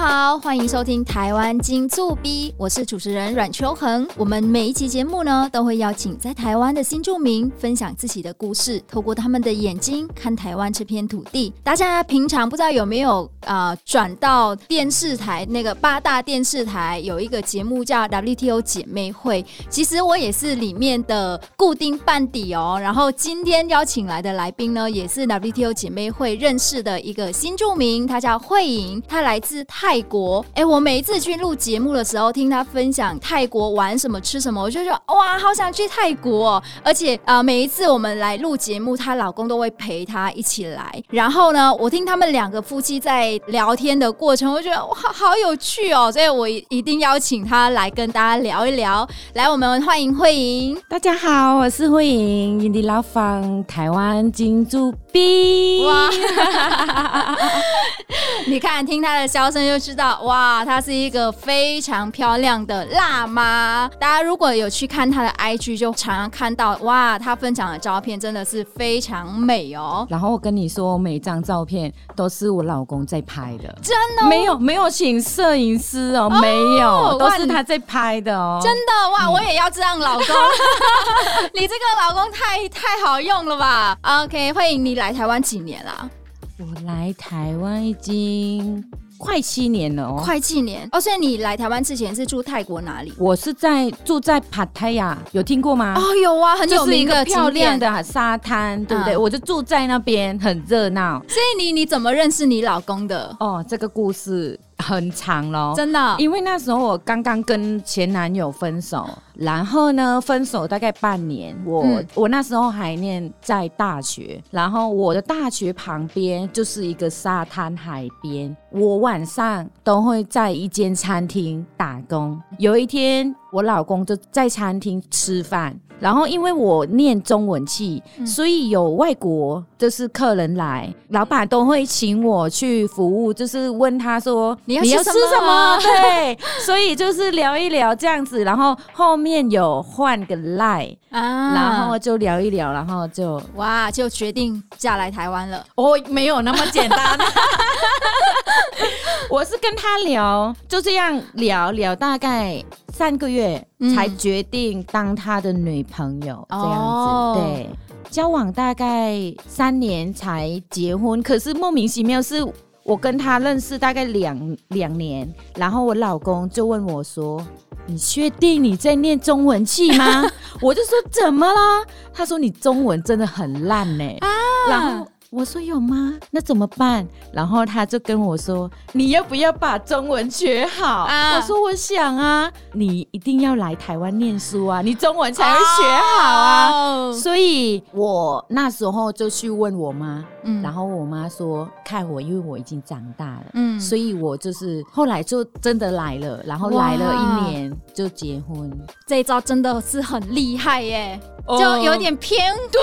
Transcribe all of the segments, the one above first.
好，欢迎收听台湾金醋比，我是主持人阮秋恒。我们每一期节目呢，都会邀请在台湾的新住民分享自己的故事，透过他们的眼睛看台湾这片土地。大家平常不知道有没有啊、转到电视台那个八大电视台有一个节目叫 WTO 姐妹会，其实我也是里面的固定班底哦。然后今天邀请来的来宾呢，也是 WTO 姐妹会认识的一个新住民，他叫慧颖，他来自。泰泰国，哎、我每一次去录节目的时候，听他分享泰国玩什么、吃什么，我就说哇，好想去泰国哦。而且啊、每一次我们来录节目，她老公都会陪她一起来。然后呢，我听他们两个夫妻在聊天的过程，我觉得哇，好有趣哦。所以我一定邀请他来跟大家聊一聊。来，我们欢迎慧莹。大家好，我是慧莹，印尼老房，台湾金醋比。哇，你看，听他的笑声。就知道哇，她是一个非常漂亮的辣妈。大家如果有去看她的 IG，就常常看到哇，她分享的照片真的是非常美哦。然后我跟你说，每张照片都是我老公在拍的，真的、哦、没有没有请摄影师哦，哦没有，都是他在拍的哦。真的哇，我也要这样老公。你这个老公太太好用了吧？OK，欢迎你来台湾几年啦？我来台湾已经。快七年了哦，快七年哦！所以你来台湾之前是住泰国哪里？我是在住在帕泰亚，有听过吗？哦，有啊，很有名的、就是、一个漂亮的沙滩，对不对？嗯、我就住在那边，很热闹。所以你你怎么认识你老公的？哦，这个故事。很长咯，真的。因为那时候我刚刚跟前男友分手，然后呢，分手大概半年，我、嗯、我那时候还念在大学，然后我的大学旁边就是一个沙滩海边，我晚上都会在一间餐厅打工。有一天，我老公就在餐厅吃饭。然后因为我念中文系，嗯、所以有外国就是客人来，老板都会请我去服务，就是问他说你要，你要吃什么？对，所以就是聊一聊这样子，然后后面有换个 line 啊，然后就聊一聊，然后就哇，就决定嫁来台湾了。哦，没有那么简单，我是跟他聊，就这样聊聊大概。三个月才决定当他的女朋友，嗯、这样子，哦、对，交往大概三年才结婚。可是莫名其妙，是我跟他认识大概两两年，然后我老公就问我说：“你确定你在念中文系吗？” 我就说：“怎么了？”他说：“你中文真的很烂呢。”啊，然后。我说有吗？那怎么办？然后他就跟我说：“你要不要把中文学好？”啊、我说：“我想啊，你一定要来台湾念书啊，你中文才会学好啊。哦”所以我那时候就去问我妈，嗯、然后我妈说：“看我，因为我已经长大了，嗯，所以我就是后来就真的来了，然后来了一年就结婚。这一招真的是很厉害耶！”就有点偏婚对，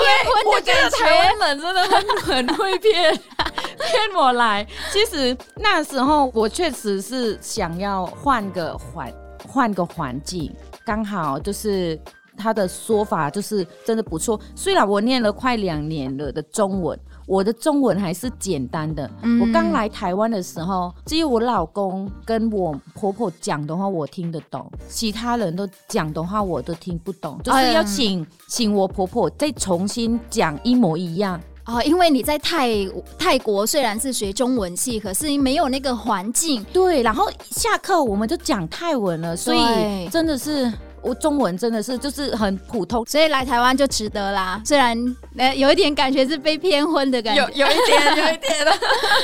我觉得台湾人真的很很会骗 骗我来。其实那时候我确实是想要换个环换个环境，刚好就是他的说法就是真的不错。虽然我念了快两年了的中文。我的中文还是简单的。嗯、我刚来台湾的时候，只有我老公跟我婆婆讲的话我听得懂，其他人都讲的话我都听不懂，就是要请、哎、请我婆婆再重新讲一模一样。哦，因为你在泰泰国虽然是学中文系，可是没有那个环境。对，然后下课我们就讲泰文了，所以真的是。我中文真的是就是很普通，所以来台湾就值得啦。虽然呃有一点感觉是被骗婚的感觉，有有一点有一点的。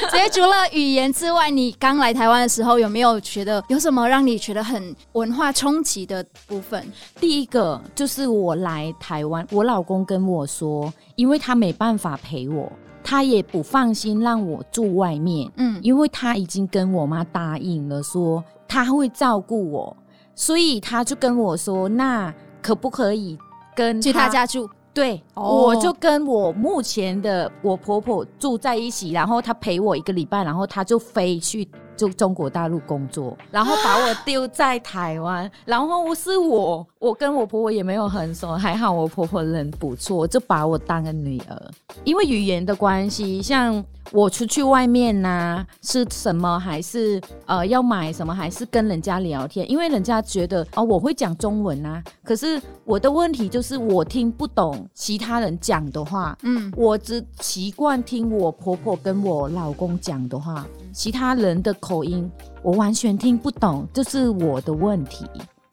所 以除了语言之外，你刚来台湾的时候有没有觉得有什么让你觉得很文化冲击的部分？第一个就是我来台湾，我老公跟我说，因为他没办法陪我，他也不放心让我住外面，嗯，因为他已经跟我妈答应了，说他会照顾我。所以他就跟我说：“那可不可以跟他去他家住？”对，哦、我就跟我目前的我婆婆住在一起，然后他陪我一个礼拜，然后他就飞去就中国大陆工作，然后把我丢在台湾。啊、然后是我，我跟我婆婆也没有很熟，还好我婆婆人不错，就把我当个女儿。因为语言的关系，像我出去外面呐、啊，吃什么还是呃要买什么，还是跟人家聊天，因为人家觉得哦我会讲中文啊，可是我的问题就是我听不懂其他人讲的话，嗯，我只习惯听我婆婆跟我老公讲的话，其他人的口音我完全听不懂，这、就是我的问题。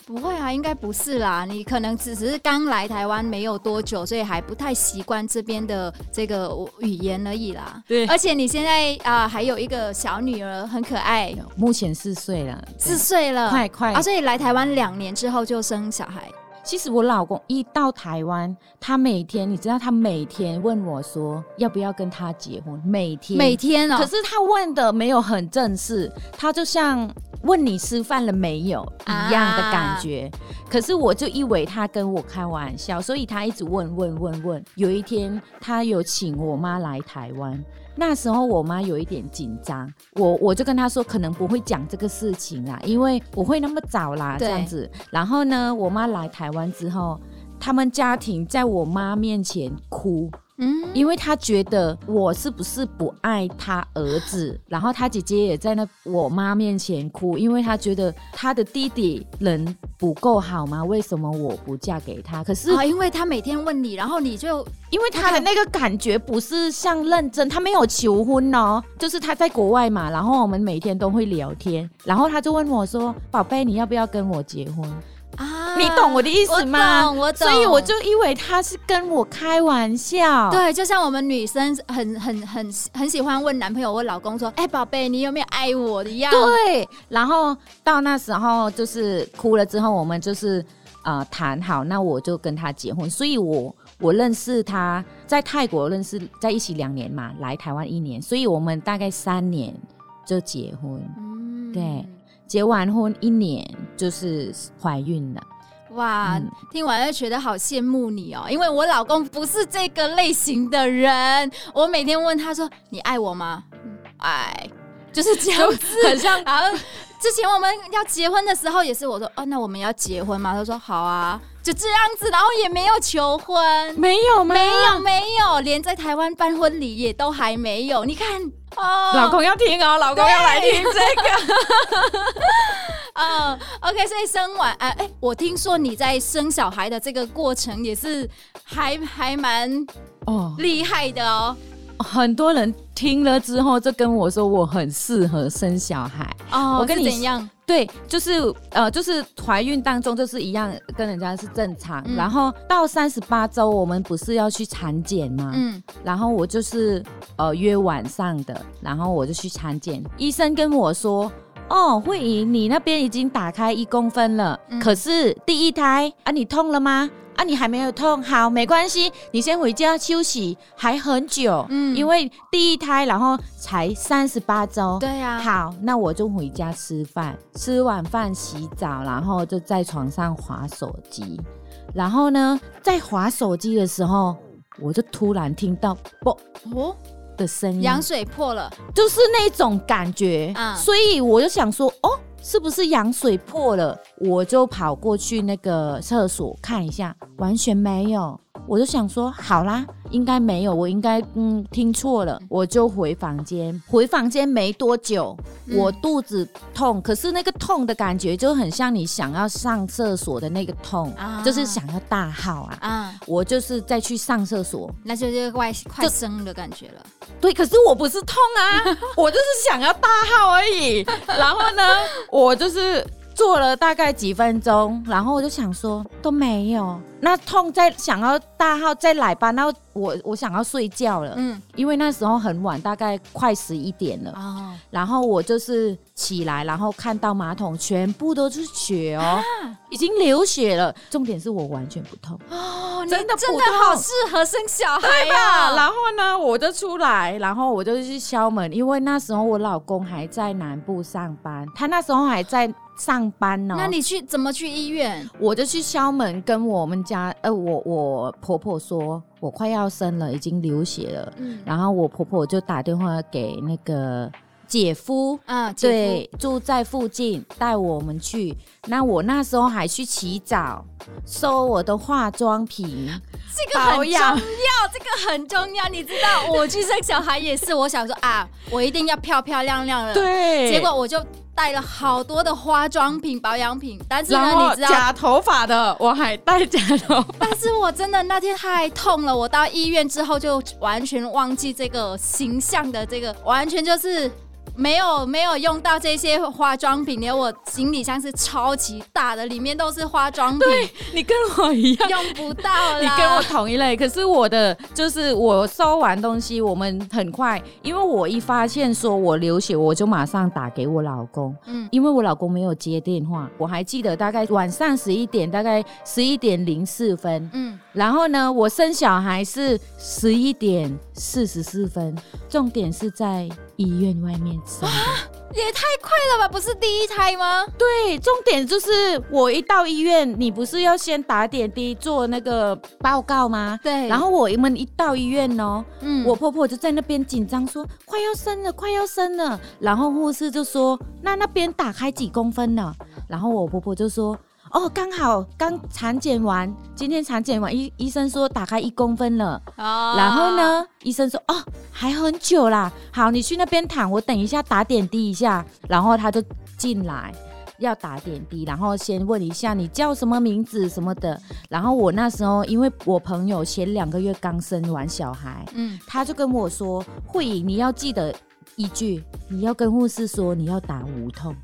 不会啊，应该不是啦。你可能只是刚来台湾没有多久，所以还不太习惯这边的这个语言而已啦。对，而且你现在啊、呃、还有一个小女儿，很可爱，目前四岁了，四岁了，快快啊！所以来台湾两年之后就生小孩。其实我老公一到台湾，他每天，你知道，他每天问我说要不要跟他结婚，每天每天哦。可是他问的没有很正式，他就像。问你吃饭了没有一样的感觉，啊、可是我就以为他跟我开玩笑，所以他一直问问问问。有一天他有请我妈来台湾，那时候我妈有一点紧张，我我就跟她说可能不会讲这个事情啦，因为不会那么早啦这样子。然后呢，我妈来台湾之后，他们家庭在我妈面前哭。嗯，因为他觉得我是不是不爱他儿子，然后他姐姐也在那我妈面前哭，因为他觉得他的弟弟人不够好吗？为什么我不嫁给他？可是啊，因为他每天问你，然后你就因为他的那个感觉不是像认真，他没有求婚哦，就是他在国外嘛，然后我们每天都会聊天，然后他就问我说：“宝贝，你要不要跟我结婚？”啊，你懂我的意思吗？我懂，我懂。所以我就以为他是跟我开玩笑。对，就像我们女生很很很很喜欢问男朋友或老公说：“哎、欸，宝贝，你有没有爱我的样？”对。然后到那时候就是哭了之后，我们就是呃谈好，那我就跟他结婚。所以我我认识他在泰国认识在一起两年嘛，来台湾一年，所以我们大概三年就结婚。嗯，对。结完婚一年就是怀孕了，哇！嗯、听完就觉得好羡慕你哦，因为我老公不是这个类型的人。我每天问他说：“你爱我吗？”爱，就是这样子，很像。然后之前我们要结婚的时候，也是我说：“哦，那我们要结婚吗？”他说：“好啊。”就这样子，然后也没有求婚，没有吗？没有，没有，连在台湾办婚礼也都还没有。你看，哦，老公要听哦，老公要来听这个。嗯，OK，所以生完，哎、呃、哎，我听说你在生小孩的这个过程也是还还蛮哦厉害的哦。很多人听了之后就跟我说，我很适合生小孩哦。我跟你一样，对，就是呃，就是怀孕当中就是一样，跟人家是正常。嗯、然后到三十八周，我们不是要去产检吗？嗯。然后我就是呃约晚上的，然后我就去产检。医生跟我说，哦，慧仪，你那边已经打开一公分了，嗯、可是第一胎啊，你痛了吗？啊，你还没有痛，好，没关系，你先回家休息，还很久，嗯，因为第一胎，然后才三十八周，对呀、啊，好，那我就回家吃饭，吃完饭洗澡，然后就在床上划手机，然后呢，在划手机的时候，我就突然听到啵哦？的声音，羊水破了，就是那种感觉，嗯，所以我就想说，哦。是不是羊水破了？我就跑过去那个厕所看一下，完全没有。我就想说，好啦，应该没有，我应该嗯听错了，我就回房间。回房间没多久，我肚子痛，可是那个痛的感觉就很像你想要上厕所的那个痛，啊、就是想要大号啊。啊，我就是再去上厕所，那就是快快生的感觉了。对，可是我不是痛啊，我就是想要大号而已。然后呢，我就是。做了大概几分钟，然后我就想说都没有，那痛在想要大号再来吧，那我我想要睡觉了，嗯，因为那时候很晚，大概快十一点了，哦，然后我就是起来，然后看到马桶全部都是血哦，啊、已经流血了，重点是我完全不痛哦，真的真的好适合生小孩呀，然后呢，我就出来，然后我就去敲门，因为那时候我老公还在南部上班，他那时候还在。上班呢？那你去怎么去医院？我就去敲门，跟我们家呃，我我婆婆说，我快要生了，已经流血了。嗯，然后我婆婆就打电话给那个姐夫啊，对，住在附近，带我们去。那我那时候还去洗澡，收我的化妆品。这个很重要，这个很重要。你知道，我去生小孩也是，我想说啊，我一定要漂漂亮亮的。对，结果我就带了好多的化妆品、保养品，但是呢，你知道，假头发的我还带假头发。但是我真的那天太痛了，我到医院之后就完全忘记这个形象的这个，完全就是。没有没有用到这些化妆品，连我行李箱是超级大的，里面都是化妆品。对，你跟我一样，用不到了。你跟我同一类，可是我的就是我收完东西，我们很快，因为我一发现说我流血，我就马上打给我老公。嗯，因为我老公没有接电话，我还记得大概晚上十一点，大概十一点零四分。嗯，然后呢，我生小孩是十一点四十四分，重点是在。医院外面生的，也太快了吧！不是第一胎吗？对，重点就是我一到医院，你不是要先打点滴做那个报告吗？对。然后我们一到医院哦，嗯，我婆婆就在那边紧张说：“快要生了，快要生了。”然后护士就说：“那那边打开几公分了？”然后我婆婆就说。哦，刚好刚产检完，今天产检完，医医生说打开一公分了。哦，然后呢，医生说哦，还很久啦。好，你去那边躺，我等一下打点滴一下。然后他就进来要打点滴，然后先问一下你叫什么名字什么的。然后我那时候因为我朋友前两个月刚生完小孩，嗯，他就跟我说，慧颖你要记得一句，你要跟护士说你要打无痛。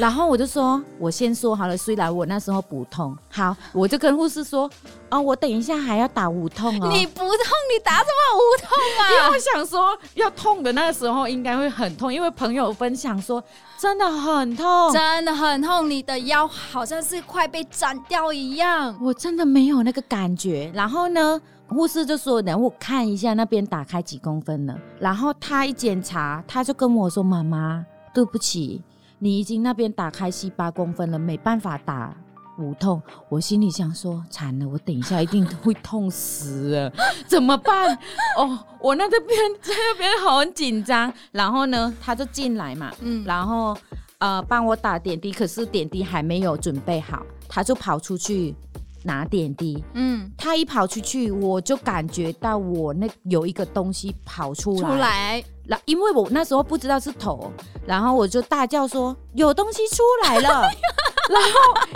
然后我就说，我先说好了，虽然我那时候不痛，好，我就跟护士说，哦，我等一下还要打无痛哦。你不痛，你打什么无痛啊？因为我想说，要痛的那个时候应该会很痛，因为朋友分享说真的很痛，真的很痛，你的腰好像是快被斩掉一样。我真的没有那个感觉。然后呢，护士就说，等我看一下那边打开几公分了。然后他一检查，他就跟我说，妈妈，对不起。你已经那边打开七八公分了，没办法打无痛。我心里想说，惨了，我等一下一定会痛死了，怎么办？哦，我那这边在那边很紧张。然后呢，他就进来嘛，嗯，然后呃帮我打点滴，可是点滴还没有准备好，他就跑出去拿点滴。嗯，他一跑出去，我就感觉到我那有一个东西跑出来。出来。因为我那时候不知道是头，然后我就大叫说有东西出来了，然后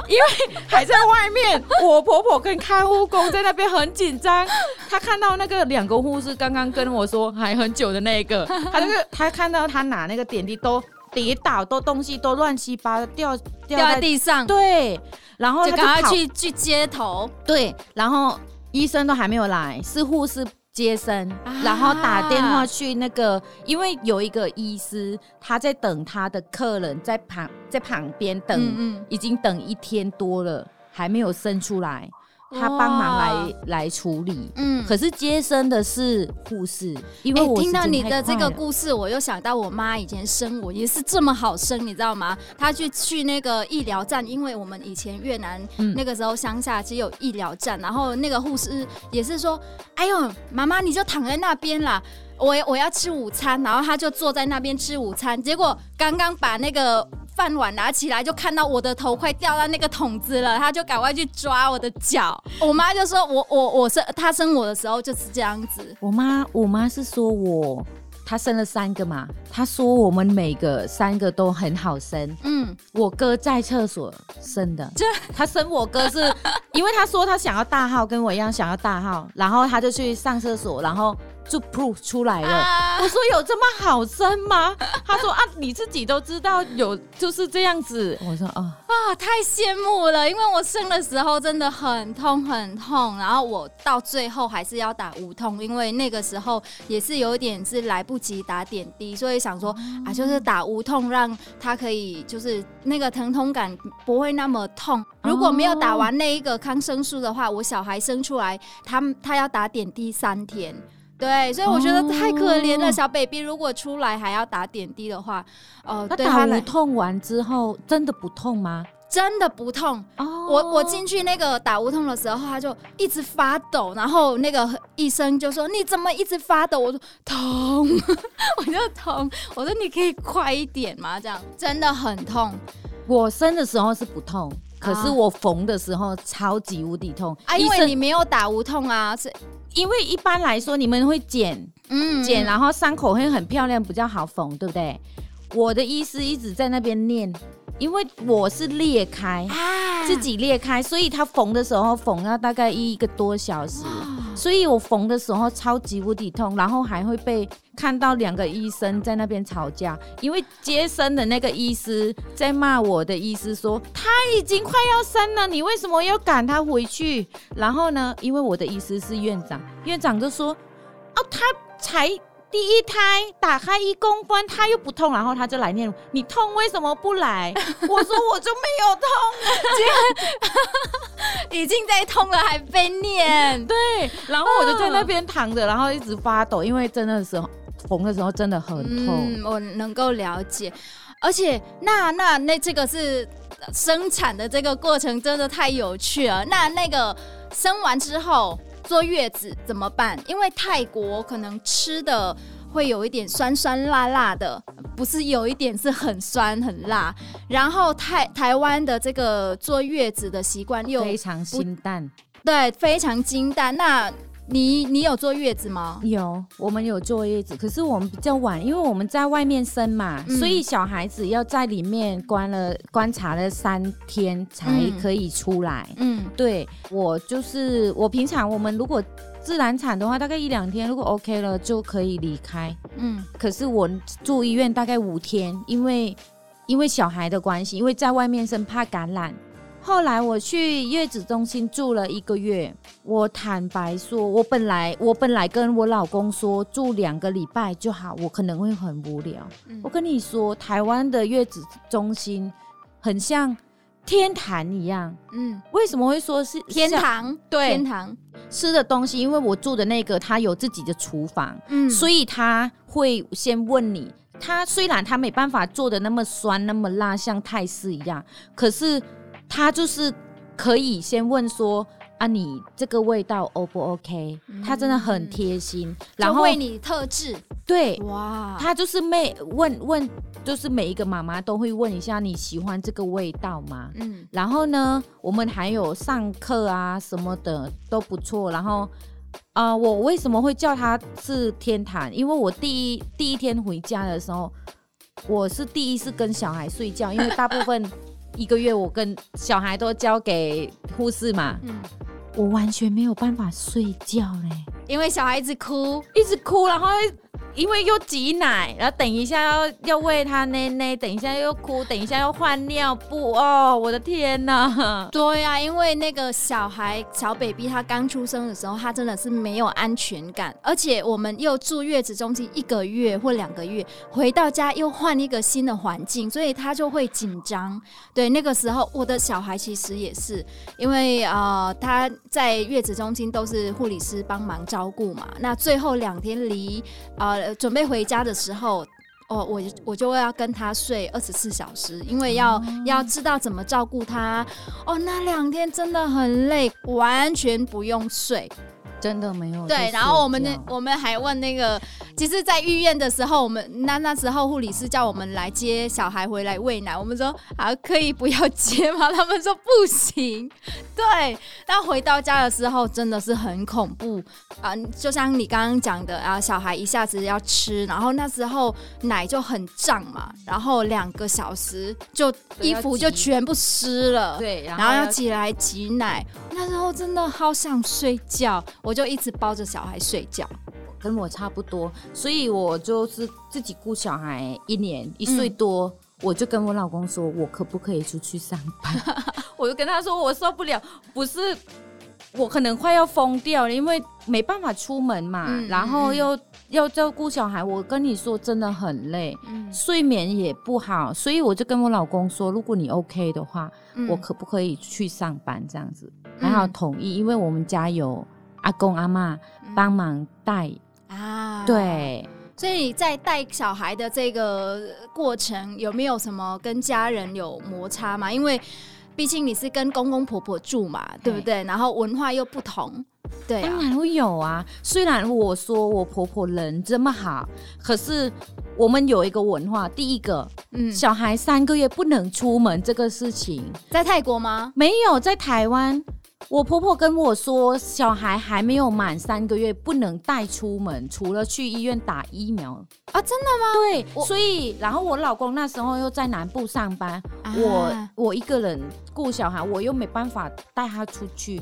因为还在外面，我婆婆跟看护工在那边很紧张，她看到那个两个护士刚刚跟我说还很久的那个，她那个她看到她拿那个点滴都跌倒，都东西都乱七八糟掉掉在地上，对，然后他就赶快去去接头，对，然后医生都还没有来，是护士。接生，然后打电话去那个，啊、因为有一个医师他在等他的客人在旁在旁边等，嗯嗯已经等一天多了，还没有生出来。他帮忙来哇来处理，嗯，可是接生的是护士，因为我、欸、听到你的这个故事，我又想到我妈以前生我也是这么好生，你知道吗？她去去那个医疗站，因为我们以前越南那个时候乡下只有医疗站，嗯、然后那个护士也是说，哎呦，妈妈你就躺在那边啦，我我要吃午餐，然后他就坐在那边吃午餐，结果刚刚把那个。饭碗拿起来就看到我的头快掉到那个桶子了，他就赶快去抓我的脚。我妈就说我我我生她生我的时候就是这样子。我妈我妈是说我他生了三个嘛，他说我们每个三个都很好生。嗯，我哥在厕所生的，就他生我哥是因为他说他想要大号，跟我一样想要大号，然后他就去上厕所，然后。就 proof 出来了，啊、我说有这么好生吗？他说啊，你自己都知道有就是这样子。我说啊啊，太羡慕了，因为我生的时候真的很痛很痛，然后我到最后还是要打无痛，因为那个时候也是有点是来不及打点滴，所以想说啊，就是打无痛，让他可以就是那个疼痛感不会那么痛。如果没有打完那一个抗生素的话，我小孩生出来，他他要打点滴三天。对，所以我觉得太可怜了。哦、小 baby 如果出来还要打点滴的话，哦、呃，那打无痛完之后真的不痛吗？真的不痛。哦，我我进去那个打无痛的时候，他就一直发抖，然后那个医生就说：“你怎么一直发抖？”我说：“痛。”我就痛。我说：“你可以快一点吗？”这样真的很痛。我生的时候是不痛，可是我缝的时候超级无底痛啊！因为你没有打无痛啊，是。因为一般来说你们会剪，嗯，剪，然后伤口会很漂亮，比较好缝，对不对？我的医师一直在那边念，因为我是裂开，啊、自己裂开，所以他缝的时候缝要大概一个多小时，哇所以我缝的时候超级无敌痛，然后还会被看到两个医生在那边吵架，因为接生的那个医师在骂我的医师说他已经快要生了，你为什么要赶他回去？然后呢，因为我的医师是院长，院长就说哦，他才。第一胎打开一公分，他又不痛，然后他就来念，你痛为什么不来？我说我就没有痛，已经在痛了还被念。对，然后我就在那边躺着，然后一直发抖，因为真的是缝的时候真的很痛。嗯，我能够了解，而且那那那这个是生产的这个过程真的太有趣了。那那个生完之后。坐月子怎么办？因为泰国可能吃的会有一点酸酸辣辣的，不是有一点是很酸很辣。然后台台湾的这个坐月子的习惯又非常清淡，对，非常清淡。那你你有坐月子吗？有，我们有坐月子，可是我们比较晚，因为我们在外面生嘛，嗯、所以小孩子要在里面关了观察了三天才可以出来。嗯，对，我就是我平常我们如果自然产的话，大概一两天，如果 OK 了就可以离开。嗯，可是我住医院大概五天，因为因为小孩的关系，因为在外面生怕感染。后来我去月子中心住了一个月，我坦白说，我本来我本来跟我老公说住两个礼拜就好，我可能会很无聊。嗯、我跟你说，台湾的月子中心很像天堂一样。嗯，为什么会说是天堂？对，天堂吃的东西，因为我住的那个他有自己的厨房，嗯，所以他会先问你，他虽然他没办法做的那么酸那么辣，像泰式一样，可是。他就是可以先问说啊，你这个味道 O 不 OK？嗯、他真的很贴心，然后为你特制。对，哇，他就是每问问，就是每一个妈妈都会问一下你喜欢这个味道吗？嗯，然后呢，我们还有上课啊什么的都不错。然后啊、呃，我为什么会叫他是天坛？因为我第一第一天回家的时候，我是第一次跟小孩睡觉，因为大部分。一个月，我跟小孩都交给护士嘛，嗯，我完全没有办法睡觉嘞，因为小孩子哭，一直哭，然后。因为又挤奶，然后等一下要要喂他奶奶，等一下又哭，等一下又换尿布哦，我的天哪！对呀、因为那个小孩小 baby 他刚出生的时候，他真的是没有安全感，而且我们又住月子中心一个月或两个月，回到家又换一个新的环境，所以他就会紧张。对，那个时候我的小孩其实也是，因为呃他在月子中心都是护理师帮忙照顾嘛，那最后两天离呃。准备回家的时候，哦，我我就会要跟他睡二十四小时，因为要、嗯、要知道怎么照顾他。哦，那两天真的很累，完全不用睡。真的没有对，然后我们那我们还问那个，其实，在医院的时候，我们那那时候护理师叫我们来接小孩回来喂奶，我们说啊，可以不要接吗？他们说不行。对，但回到家的时候真的是很恐怖啊，就像你刚刚讲的啊，小孩一下子要吃，然后那时候奶就很胀嘛，然后两个小时就衣服就全部湿了，对，然后要起来挤奶，那时候真的好想睡觉，我。就一直抱着小孩睡觉，跟我差不多，所以我就是自己顾小孩一年一岁多，嗯、我就跟我老公说，我可不可以出去上班？我就跟他说，我受不了，不是我可能快要疯掉了，因为没办法出门嘛，嗯、然后又要照顾小孩，我跟你说真的很累，嗯、睡眠也不好，所以我就跟我老公说，如果你 OK 的话，嗯、我可不可以去上班？这样子，还好同意，因为我们家有。阿公阿妈帮忙带、嗯、啊，对，所以在带小孩的这个过程，有没有什么跟家人有摩擦嘛？因为毕竟你是跟公公婆婆住嘛，对不对？然后文化又不同，对啊，当然会有啊。虽然我说我婆婆人这么好，可是我们有一个文化，第一个，嗯，小孩三个月不能出门这个事情，在泰国吗？没有，在台湾。我婆婆跟我说，小孩还没有满三个月不能带出门，除了去医院打疫苗啊！真的吗？对，所以然后我老公那时候又在南部上班，啊、我我一个人顾小孩，我又没办法带他出去，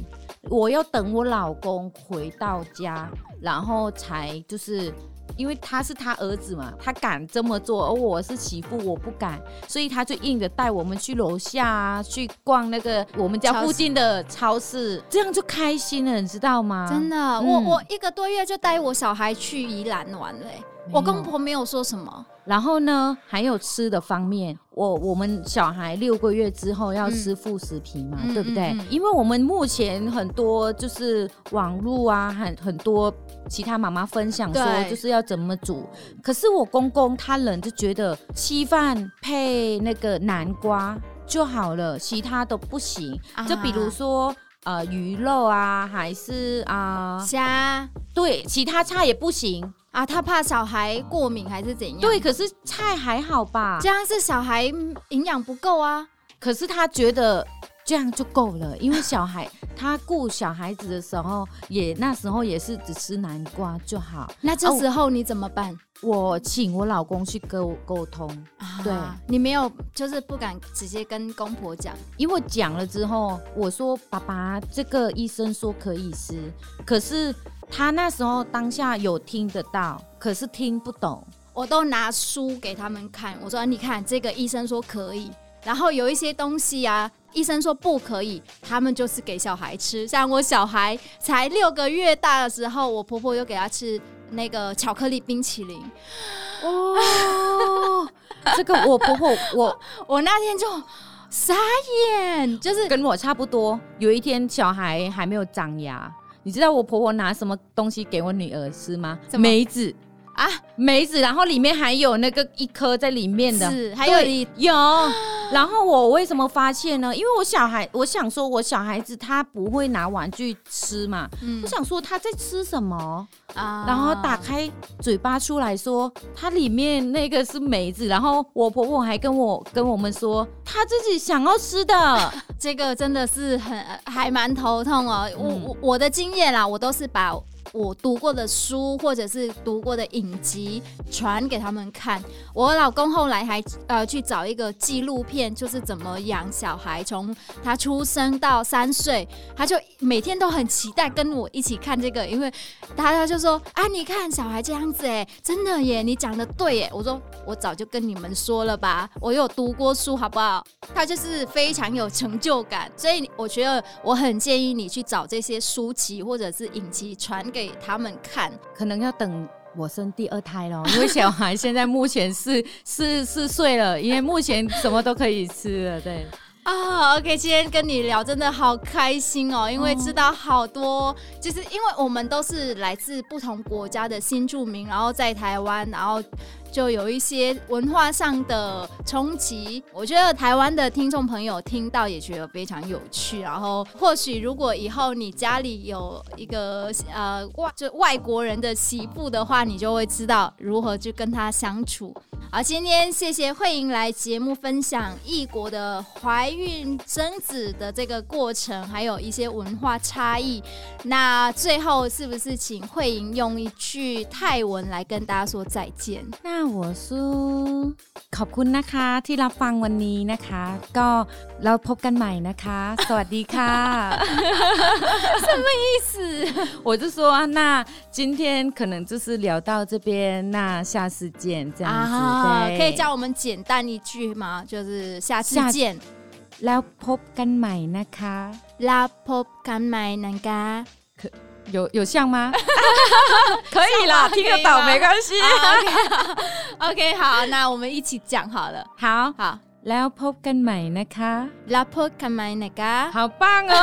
我要等我老公回到家，然后才就是。因为他是他儿子嘛，他敢这么做，而我是媳妇，我不敢，所以他就硬着带我们去楼下啊，去逛那个我们家附近的超市，超市这样就开心了，你知道吗？真的，嗯、我我一个多月就带我小孩去宜兰玩了，我公婆没有说什么。然后呢，还有吃的方面，我我们小孩六个月之后要吃副食品嘛，嗯、对不对？嗯嗯嗯、因为我们目前很多就是网络啊，很很多其他妈妈分享说就是要怎么煮。可是我公公他人就觉得稀饭配那个南瓜就好了，其他都不行。啊、就比如说呃鱼肉啊，还是啊虾对，其他菜也不行。啊，他怕小孩过敏还是怎样？对，可是菜还好吧？这样是小孩营养不够啊。可是他觉得这样就够了，因为小孩他顾小孩子的时候，也那时候也是只吃南瓜就好。那这时候你怎么办？啊，我请我老公去沟沟通。啊，对，你没有就是不敢直接跟公婆讲，因为讲了之后，我说爸爸，这个医生说可以吃，可是。他那时候当下有听得到，可是听不懂。我都拿书给他们看，我说：“你看，这个医生说可以，然后有一些东西啊，医生说不可以，他们就是给小孩吃。像我小孩才六个月大的时候，我婆婆又给他吃那个巧克力冰淇淋。哦，这个我婆婆，我 我那天就傻眼，就是跟我差不多。有一天小孩还没有长牙。”你知道我婆婆拿什么东西给我女儿吃吗？梅子啊，梅子，然后里面还有那个一颗在里面的，是还有有。然后我为什么发现呢？因为我小孩，我想说，我小孩子他不会拿玩具吃嘛，嗯、我想说他在吃什么啊？然后打开嘴巴出来说，它里面那个是梅子。然后我婆婆还跟我跟我们说，他自己想要吃的，这个真的是很还蛮头痛哦。嗯、我我我的经验啦，我都是把。我读过的书或者是读过的影集传给他们看。我老公后来还呃去找一个纪录片，就是怎么养小孩，从他出生到三岁，他就每天都很期待跟我一起看这个，因为他他就说啊，你看小孩这样子哎，真的耶，你讲的对耶。我说我早就跟你们说了吧，我有读过书好不好？他就是非常有成就感，所以我觉得我很建议你去找这些书籍或者是影集传给。给他们看，可能要等我生第二胎了，因为小孩现在目前是四四岁了，因为目前什么都可以吃了，对。啊、oh，OK，今天跟你聊真的好开心哦，因为知道好多，哦、就是因为我们都是来自不同国家的新住民，然后在台湾，然后。就有一些文化上的冲击，我觉得台湾的听众朋友听到也觉得非常有趣。然后，或许如果以后你家里有一个呃外就外国人的媳妇的话，你就会知道如何去跟他相处。好，今天谢谢慧莹来节目分享异国的怀孕生子的这个过程，还有一些文化差异。那最后是不是请慧莹用一句泰文来跟大家说再见？那我说ขอบคุณนะคะที่รับฟังวันนี้นะคะก็เราพบกันใหม่นะคะสวัสดีค่ะ什么意思？我就说那今天可能就是聊到这边，那下次见这样子，啊、对可以教我们简单一句吗？就是下次见，แล้วพบกันใหม่นะคะแล้วพบกันใหม่นะคะ 有有像吗？可以啦，听得懂没关系。OK，好，那我们一起讲好了。好好，แล้วพบกันใหม่นะคะแล้วพบกันใหม่นะคะ好棒哦！